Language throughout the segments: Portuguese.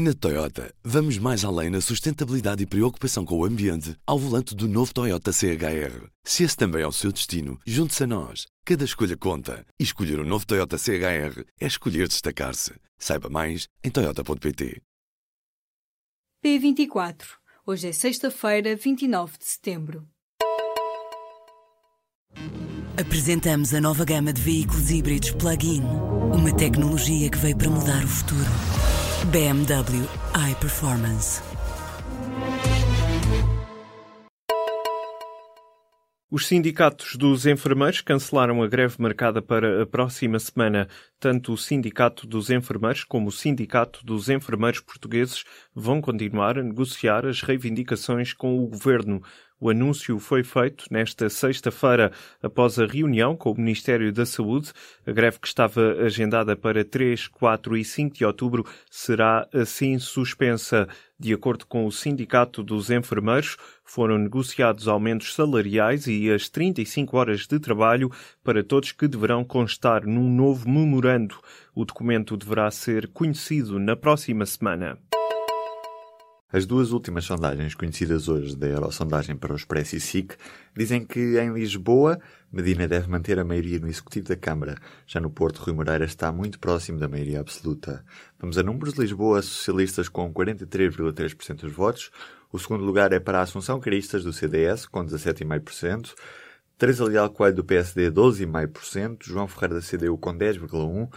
Na Toyota, vamos mais além na sustentabilidade e preocupação com o ambiente ao volante do novo Toyota CHR. Se esse também é o seu destino, junte-se a nós. Cada escolha conta. E escolher o um novo Toyota CHR é escolher destacar-se. Saiba mais em Toyota.pt. P24. Hoje é sexta-feira, 29 de setembro. Apresentamos a nova gama de veículos híbridos plug-in. Uma tecnologia que veio para mudar o futuro. BMW iPerformance. Os sindicatos dos enfermeiros cancelaram a greve marcada para a próxima semana. Tanto o Sindicato dos Enfermeiros como o Sindicato dos Enfermeiros Portugueses vão continuar a negociar as reivindicações com o governo. O anúncio foi feito nesta sexta-feira após a reunião com o Ministério da Saúde. A greve que estava agendada para 3, 4 e 5 de outubro será assim suspensa. De acordo com o Sindicato dos Enfermeiros, foram negociados aumentos salariais e as 35 horas de trabalho para todos que deverão constar num novo memorando. O documento deverá ser conhecido na próxima semana. As duas últimas sondagens conhecidas hoje da Eurosondagem para o Expresso e SIC dizem que em Lisboa Medina deve manter a maioria no Executivo da Câmara. Já no Porto, Rui Moreira está muito próximo da maioria absoluta. Vamos a números. Lisboa, socialistas com 43,3% dos votos. O segundo lugar é para a Assunção Caristas do CDS, com 17,5%. Teresa Leal Coelho do PSD, 12,5%. João Ferreira da CDU com 10,1%.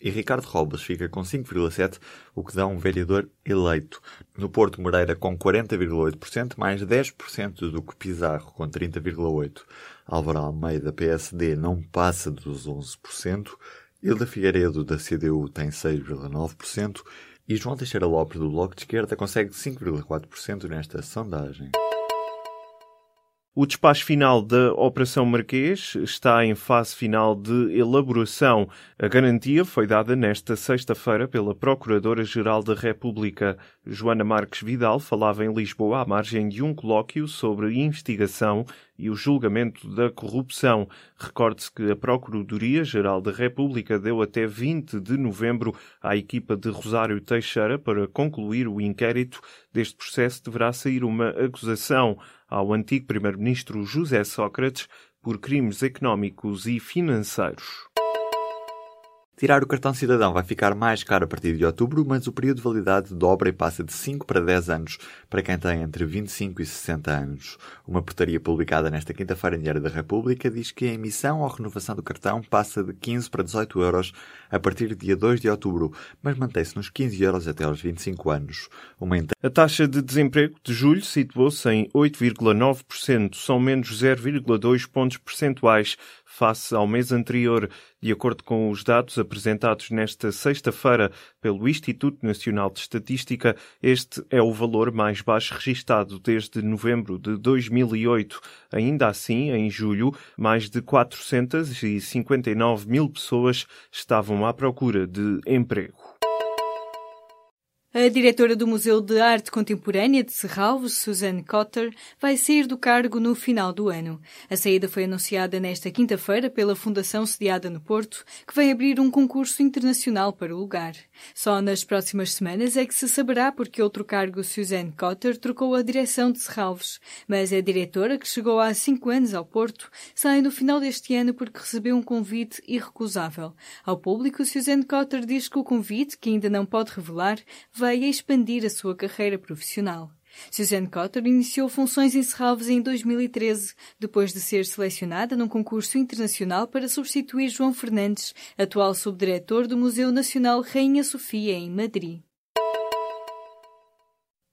E Ricardo Robles fica com 5,7%, o que dá um vereador eleito. No Porto Moreira com 40,8%, mais 10% do que Pizarro com 30,8%. Álvaro Almeida, PSD, não passa dos 11%. Hilda Figueiredo, da CDU, tem 6,9%. E João Teixeira Lopes, do Bloco de Esquerda, consegue 5,4% nesta sondagem. O despacho final da Operação Marquês está em fase final de elaboração. A garantia foi dada nesta sexta-feira pela Procuradora-Geral da República. Joana Marques Vidal falava em Lisboa à margem de um colóquio sobre investigação e o julgamento da corrupção. Recorde-se que a Procuradoria-Geral da República deu até 20 de novembro à equipa de Rosário Teixeira para concluir o inquérito. Deste processo deverá sair uma acusação ao antigo primeiro-ministro José Sócrates por crimes económicos e financeiros. Tirar o cartão cidadão vai ficar mais caro a partir de outubro, mas o período de validade dobra e passa de 5 para 10 anos para quem tem entre 25 e 60 anos. Uma portaria publicada nesta quinta-feira em Diário da República diz que a emissão ou renovação do cartão passa de 15 para 18 euros a partir do dia 2 de outubro, mas mantém-se nos 15 euros até aos 25 anos. Uma A taxa de desemprego de julho situou-se em 8,9%, são menos 0,2 pontos percentuais face ao mês anterior, de acordo com os dados apresentados nesta sexta-feira pelo Instituto Nacional de Estatística, este é o valor mais baixo registado desde novembro de 2008. Ainda assim, em julho, mais de 459 mil pessoas estavam à procura de emprego. A diretora do Museu de Arte Contemporânea de Serralves, Suzanne Cotter, vai sair do cargo no final do ano. A saída foi anunciada nesta quinta-feira pela Fundação sediada no Porto, que vai abrir um concurso internacional para o lugar. Só nas próximas semanas é que se saberá porque outro cargo Suzanne Cotter trocou a direção de Serralves, mas a diretora, que chegou há cinco anos ao Porto, sai no final deste ano porque recebeu um convite irrecusável. Ao público, Suzanne Cotter diz que o convite, que ainda não pode revelar, vai veio a expandir a sua carreira profissional. Suzanne Cotter iniciou funções em Serralves em 2013, depois de ser selecionada num concurso internacional para substituir João Fernandes, atual subdiretor do Museu Nacional Rainha Sofia, em Madrid.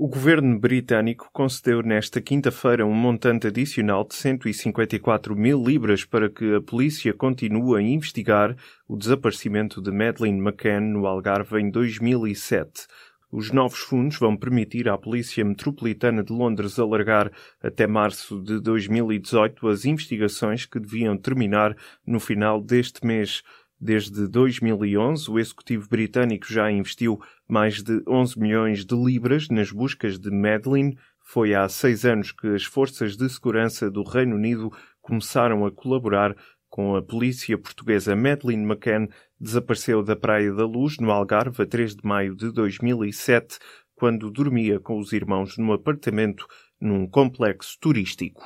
O governo britânico concedeu nesta quinta-feira um montante adicional de 154 mil libras para que a polícia continue a investigar o desaparecimento de Madeleine McCann no Algarve em 2007. Os novos fundos vão permitir à Polícia Metropolitana de Londres alargar até março de 2018 as investigações que deviam terminar no final deste mês. Desde 2011, o Executivo britânico já investiu mais de 11 milhões de libras nas buscas de Madeleine. Foi há seis anos que as forças de segurança do Reino Unido começaram a colaborar com a polícia portuguesa. Madeleine McCann desapareceu da Praia da Luz, no Algarve, a 3 de maio de 2007, quando dormia com os irmãos no apartamento num complexo turístico.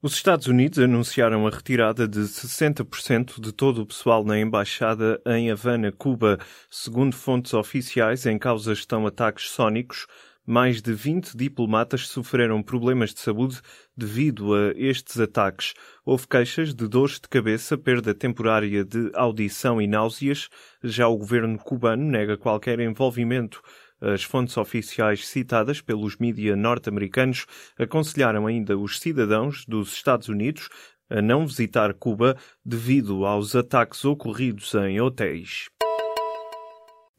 Os Estados Unidos anunciaram a retirada de 60% de todo o pessoal na embaixada em Havana, Cuba. Segundo fontes oficiais, em causa estão ataques sónicos. Mais de 20 diplomatas sofreram problemas de saúde devido a estes ataques. Houve queixas de dores de cabeça, perda temporária de audição e náuseas. Já o governo cubano nega qualquer envolvimento as fontes oficiais citadas pelos mídia norte-americanos aconselharam ainda os cidadãos dos Estados Unidos a não visitar Cuba devido aos ataques ocorridos em hotéis.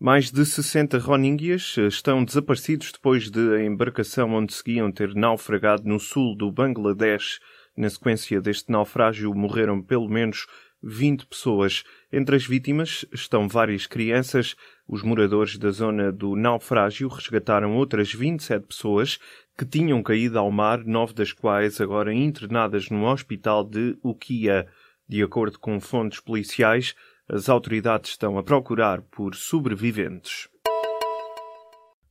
Mais de 60 roninguias estão desaparecidos depois de a embarcação onde seguiam ter naufragado no sul do Bangladesh. Na sequência deste naufrágio morreram pelo menos 20 pessoas. Entre as vítimas estão várias crianças. Os moradores da zona do naufrágio resgataram outras 27 pessoas que tinham caído ao mar, nove das quais agora internadas no hospital de Ukiah. De acordo com fontes policiais, as autoridades estão a procurar por sobreviventes.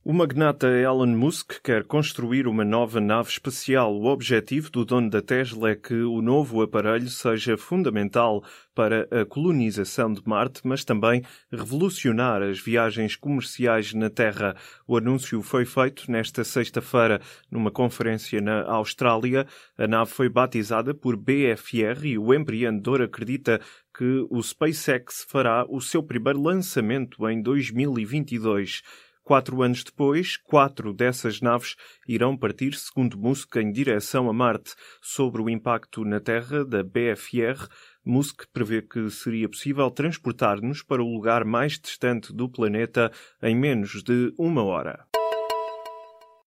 O magnata Elon Musk quer construir uma nova nave espacial. O objetivo do dono da Tesla é que o novo aparelho seja fundamental para a colonização de Marte, mas também revolucionar as viagens comerciais na Terra. O anúncio foi feito nesta sexta-feira numa conferência na Austrália. A nave foi batizada por BFR e o empreendedor acredita que o SpaceX fará o seu primeiro lançamento em 2022. Quatro anos depois, quatro dessas naves irão partir, segundo Musk, em direção a Marte. Sobre o impacto na Terra da BFR, Musk prevê que seria possível transportar-nos para o lugar mais distante do planeta em menos de uma hora.